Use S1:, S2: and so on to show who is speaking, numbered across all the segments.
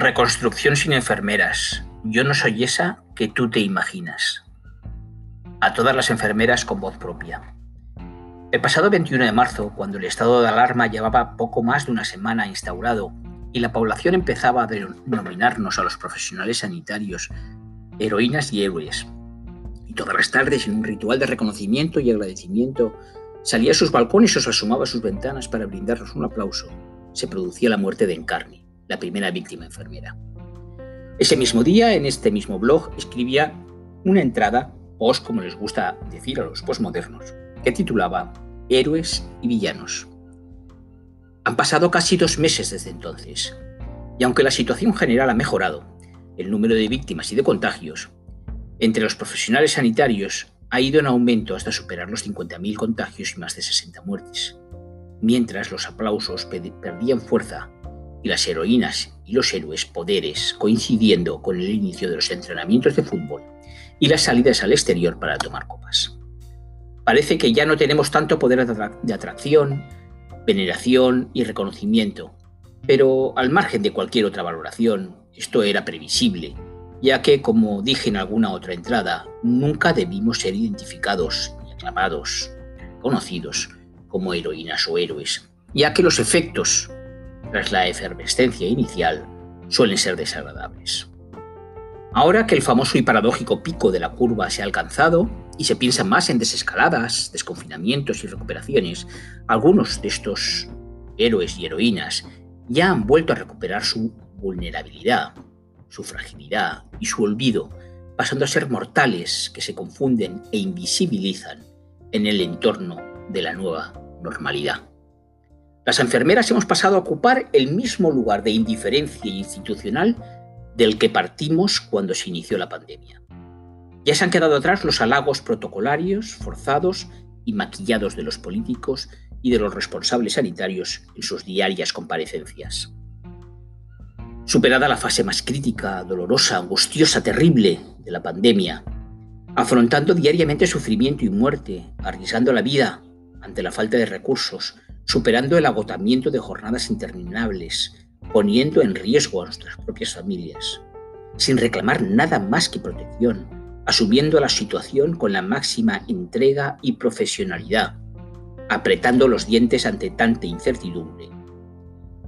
S1: Reconstrucción sin enfermeras. Yo no soy esa que tú te imaginas. A todas las enfermeras con voz propia. El pasado 21 de marzo, cuando el estado de alarma llevaba poco más de una semana instaurado y la población empezaba a denominarnos a los profesionales sanitarios heroínas y héroes, y todas las tardes en un ritual de reconocimiento y agradecimiento salía a sus balcones o se asomaba a sus ventanas para brindarnos un aplauso, se producía la muerte de Encarni la primera víctima enfermera. Ese mismo día, en este mismo blog, escribía una entrada, post como les gusta decir a los postmodernos, que titulaba Héroes y Villanos. Han pasado casi dos meses desde entonces, y aunque la situación general ha mejorado, el número de víctimas y de contagios entre los profesionales sanitarios ha ido en aumento hasta superar los 50.000 contagios y más de 60 muertes, mientras los aplausos perdían fuerza y las heroínas y los héroes poderes coincidiendo con el inicio de los entrenamientos de fútbol y las salidas al exterior para tomar copas. Parece que ya no tenemos tanto poder de atracción, veneración y reconocimiento, pero al margen de cualquier otra valoración, esto era previsible, ya que, como dije en alguna otra entrada, nunca debimos ser identificados y aclamados, conocidos como heroínas o héroes, ya que los efectos tras la efervescencia inicial, suelen ser desagradables. Ahora que el famoso y paradójico pico de la curva se ha alcanzado y se piensa más en desescaladas, desconfinamientos y recuperaciones, algunos de estos héroes y heroínas ya han vuelto a recuperar su vulnerabilidad, su fragilidad y su olvido, pasando a ser mortales que se confunden e invisibilizan en el entorno de la nueva normalidad. Las enfermeras hemos pasado a ocupar el mismo lugar de indiferencia institucional del que partimos cuando se inició la pandemia. Ya se han quedado atrás los halagos protocolarios, forzados y maquillados de los políticos y de los responsables sanitarios en sus diarias comparecencias. Superada la fase más crítica, dolorosa, angustiosa, terrible de la pandemia, afrontando diariamente sufrimiento y muerte, arriesgando la vida ante la falta de recursos, superando el agotamiento de jornadas interminables, poniendo en riesgo a nuestras propias familias, sin reclamar nada más que protección, asumiendo la situación con la máxima entrega y profesionalidad, apretando los dientes ante tanta incertidumbre.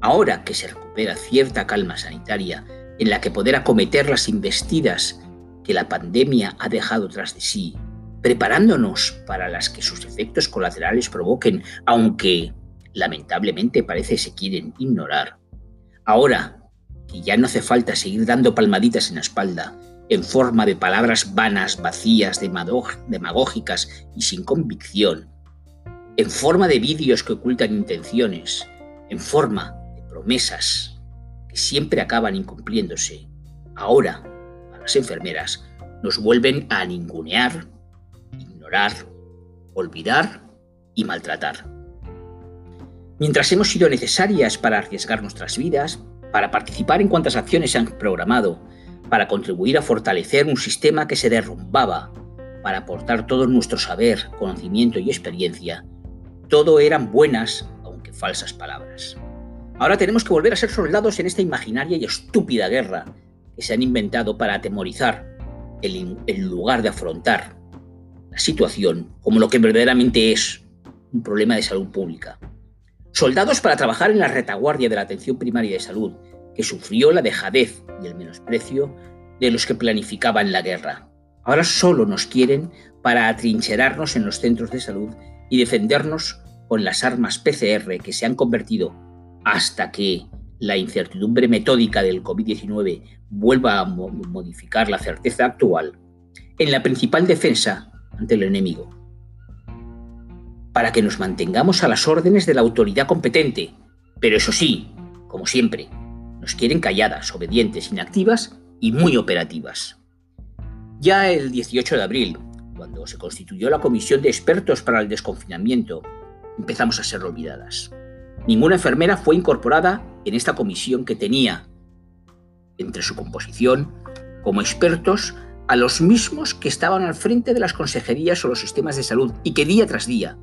S1: Ahora que se recupera cierta calma sanitaria en la que poder acometer las investidas que la pandemia ha dejado tras de sí, preparándonos para las que sus efectos colaterales provoquen, aunque lamentablemente parece se quieren ignorar. Ahora que ya no hace falta seguir dando palmaditas en la espalda, en forma de palabras vanas, vacías, demagógicas y sin convicción, en forma de vídeos que ocultan intenciones, en forma de promesas que siempre acaban incumpliéndose. Ahora, a las enfermeras, nos vuelven a ningunear, ignorar, olvidar y maltratar mientras hemos sido necesarias para arriesgar nuestras vidas, para participar en cuantas acciones se han programado, para contribuir a fortalecer un sistema que se derrumbaba, para aportar todo nuestro saber, conocimiento y experiencia, todo eran buenas, aunque falsas palabras. Ahora tenemos que volver a ser soldados en esta imaginaria y estúpida guerra que se han inventado para atemorizar en lugar de afrontar la situación como lo que verdaderamente es un problema de salud pública soldados para trabajar en la retaguardia de la atención primaria de salud, que sufrió la dejadez y el menosprecio de los que planificaban la guerra. Ahora solo nos quieren para atrincherarnos en los centros de salud y defendernos con las armas PCR que se han convertido hasta que la incertidumbre metódica del COVID-19 vuelva a modificar la certeza actual en la principal defensa ante el enemigo para que nos mantengamos a las órdenes de la autoridad competente. Pero eso sí, como siempre, nos quieren calladas, obedientes, inactivas y muy operativas. Ya el 18 de abril, cuando se constituyó la Comisión de Expertos para el Desconfinamiento, empezamos a ser olvidadas. Ninguna enfermera fue incorporada en esta comisión que tenía, entre su composición, como expertos a los mismos que estaban al frente de las consejerías o los sistemas de salud y que día tras día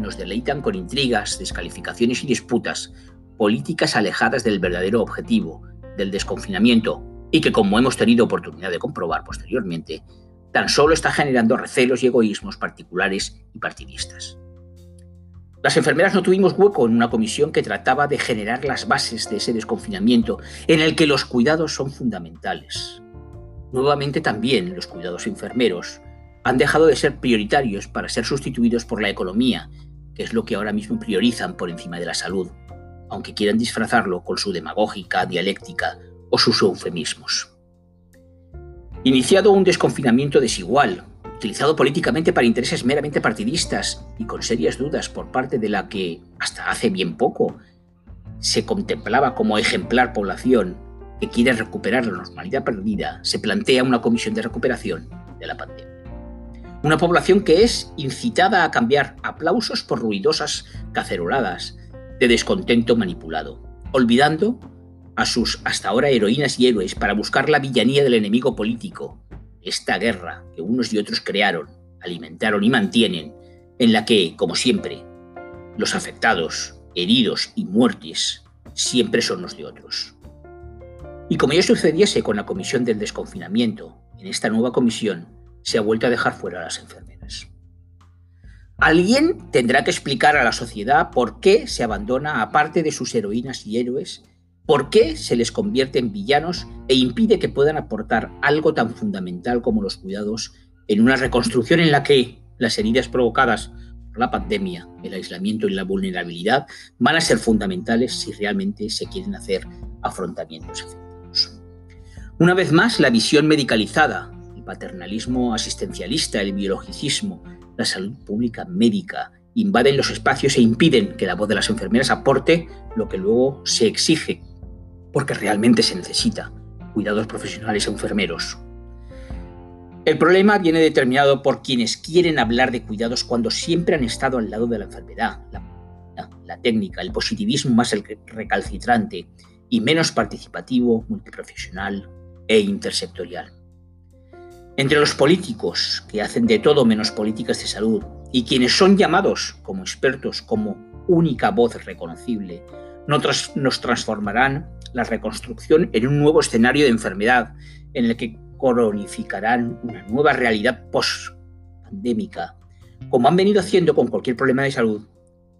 S1: nos deleitan con intrigas, descalificaciones y disputas, políticas alejadas del verdadero objetivo, del desconfinamiento y que, como hemos tenido oportunidad de comprobar posteriormente, tan solo está generando recelos y egoísmos particulares y partidistas. Las enfermeras no tuvimos hueco en una comisión que trataba de generar las bases de ese desconfinamiento en el que los cuidados son fundamentales. Nuevamente también los cuidados enfermeros han dejado de ser prioritarios para ser sustituidos por la economía, que es lo que ahora mismo priorizan por encima de la salud, aunque quieran disfrazarlo con su demagógica, dialéctica o sus eufemismos. Iniciado un desconfinamiento desigual, utilizado políticamente para intereses meramente partidistas y con serias dudas por parte de la que, hasta hace bien poco, se contemplaba como ejemplar población que quiere recuperar la normalidad perdida, se plantea una comisión de recuperación de la pandemia. Una población que es incitada a cambiar aplausos por ruidosas caceroladas de descontento manipulado, olvidando a sus hasta ahora heroínas y héroes para buscar la villanía del enemigo político, esta guerra que unos y otros crearon, alimentaron y mantienen, en la que, como siempre, los afectados, heridos y muertes siempre son los de otros. Y como ya sucediese con la comisión del desconfinamiento, en esta nueva comisión se ha vuelto a dejar fuera a las enfermeras. Alguien tendrá que explicar a la sociedad por qué se abandona a parte de sus heroínas y héroes, por qué se les convierte en villanos e impide que puedan aportar algo tan fundamental como los cuidados en una reconstrucción en la que las heridas provocadas por la pandemia, el aislamiento y la vulnerabilidad van a ser fundamentales si realmente se quieren hacer afrontamientos efectivos. Una vez más, la visión medicalizada paternalismo asistencialista, el biologicismo, la salud pública médica, invaden los espacios e impiden que la voz de las enfermeras aporte lo que luego se exige, porque realmente se necesita, cuidados profesionales e enfermeros. El problema viene determinado por quienes quieren hablar de cuidados cuando siempre han estado al lado de la enfermedad, la, la técnica, el positivismo más el recalcitrante y menos participativo, multiprofesional e intersectorial. Entre los políticos, que hacen de todo menos políticas de salud, y quienes son llamados como expertos, como única voz reconocible, nos transformarán la reconstrucción en un nuevo escenario de enfermedad en el que cronificarán una nueva realidad post-pandémica, como han venido haciendo con cualquier problema de salud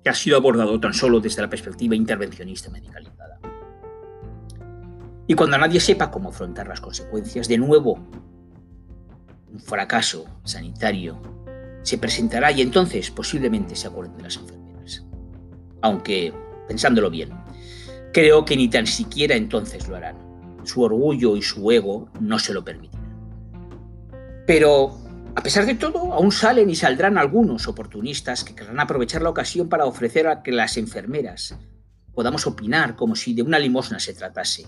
S1: que ha sido abordado tan solo desde la perspectiva intervencionista medicalizada. Y cuando nadie sepa cómo afrontar las consecuencias, de nuevo un fracaso sanitario se presentará y entonces posiblemente se acuerden de las enfermeras. Aunque, pensándolo bien, creo que ni tan siquiera entonces lo harán. Su orgullo y su ego no se lo permitirán. Pero, a pesar de todo, aún salen y saldrán algunos oportunistas que querrán aprovechar la ocasión para ofrecer a que las enfermeras podamos opinar como si de una limosna se tratase.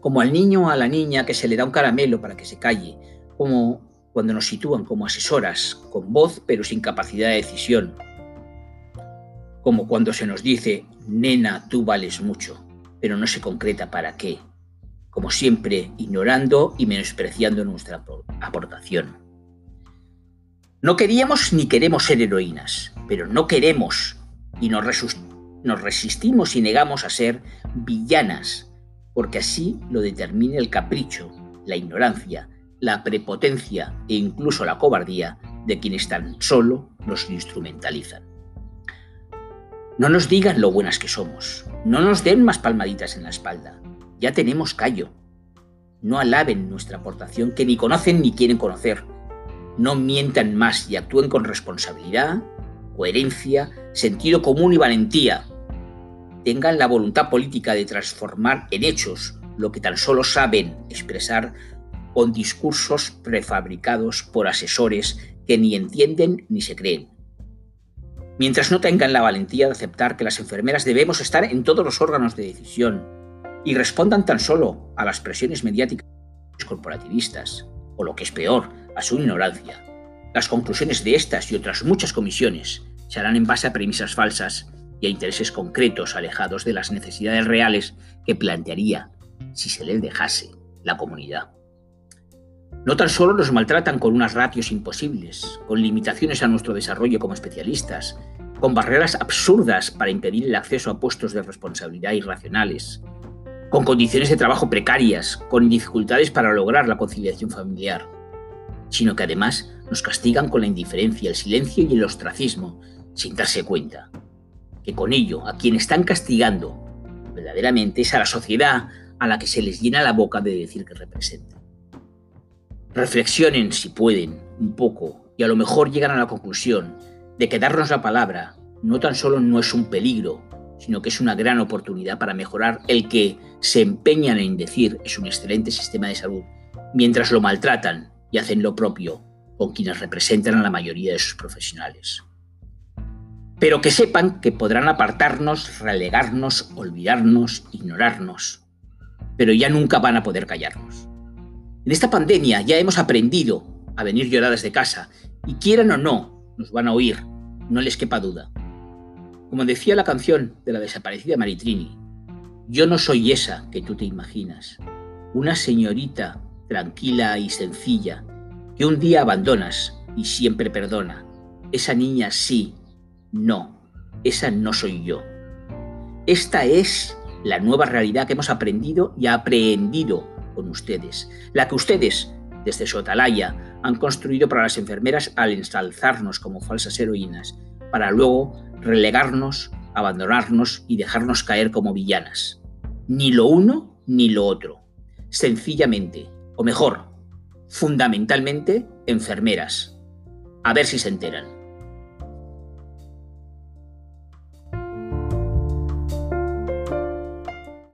S1: Como al niño o a la niña que se le da un caramelo para que se calle, como cuando nos sitúan como asesoras, con voz pero sin capacidad de decisión, como cuando se nos dice, nena, tú vales mucho, pero no se concreta para qué, como siempre ignorando y menospreciando nuestra aportación. No queríamos ni queremos ser heroínas, pero no queremos y nos, resistimos y negamos a ser villanas, porque así lo determina el capricho, la ignorancia, la prepotencia e incluso la cobardía de quienes tan solo nos instrumentalizan. No nos digan lo buenas que somos, no nos den más palmaditas en la espalda, ya tenemos callo. No alaben nuestra aportación que ni conocen ni quieren conocer. No mientan más y actúen con responsabilidad, coherencia, sentido común y valentía. Tengan la voluntad política de transformar en hechos lo que tan solo saben expresar con discursos prefabricados por asesores que ni entienden ni se creen. Mientras no tengan la valentía de aceptar que las enfermeras debemos estar en todos los órganos de decisión y respondan tan solo a las presiones mediáticas corporativistas, o lo que es peor, a su ignorancia, las conclusiones de estas y otras muchas comisiones se harán en base a premisas falsas y a intereses concretos alejados de las necesidades reales que plantearía si se les dejase la comunidad. No tan solo nos maltratan con unas ratios imposibles, con limitaciones a nuestro desarrollo como especialistas, con barreras absurdas para impedir el acceso a puestos de responsabilidad irracionales, con condiciones de trabajo precarias, con dificultades para lograr la conciliación familiar, sino que además nos castigan con la indiferencia, el silencio y el ostracismo, sin darse cuenta. Que con ello, a quien están castigando verdaderamente es a la sociedad a la que se les llena la boca de decir que representan. Reflexionen, si pueden, un poco, y a lo mejor llegan a la conclusión de que darnos la palabra no tan solo no es un peligro, sino que es una gran oportunidad para mejorar el que se empeñan en decir es un excelente sistema de salud, mientras lo maltratan y hacen lo propio con quienes representan a la mayoría de sus profesionales. Pero que sepan que podrán apartarnos, relegarnos, olvidarnos, ignorarnos, pero ya nunca van a poder callarnos. En esta pandemia ya hemos aprendido a venir lloradas de casa y quieran o no, nos van a oír, no les quepa duda. Como decía la canción de la desaparecida Maritrini, yo no soy esa que tú te imaginas, una señorita tranquila y sencilla que un día abandonas y siempre perdona. Esa niña sí, no, esa no soy yo. Esta es la nueva realidad que hemos aprendido y aprehendido con ustedes, la que ustedes, desde su atalaya, han construido para las enfermeras al ensalzarnos como falsas heroínas, para luego relegarnos, abandonarnos y dejarnos caer como villanas. Ni lo uno ni lo otro. Sencillamente, o mejor, fundamentalmente, enfermeras. A ver si se enteran.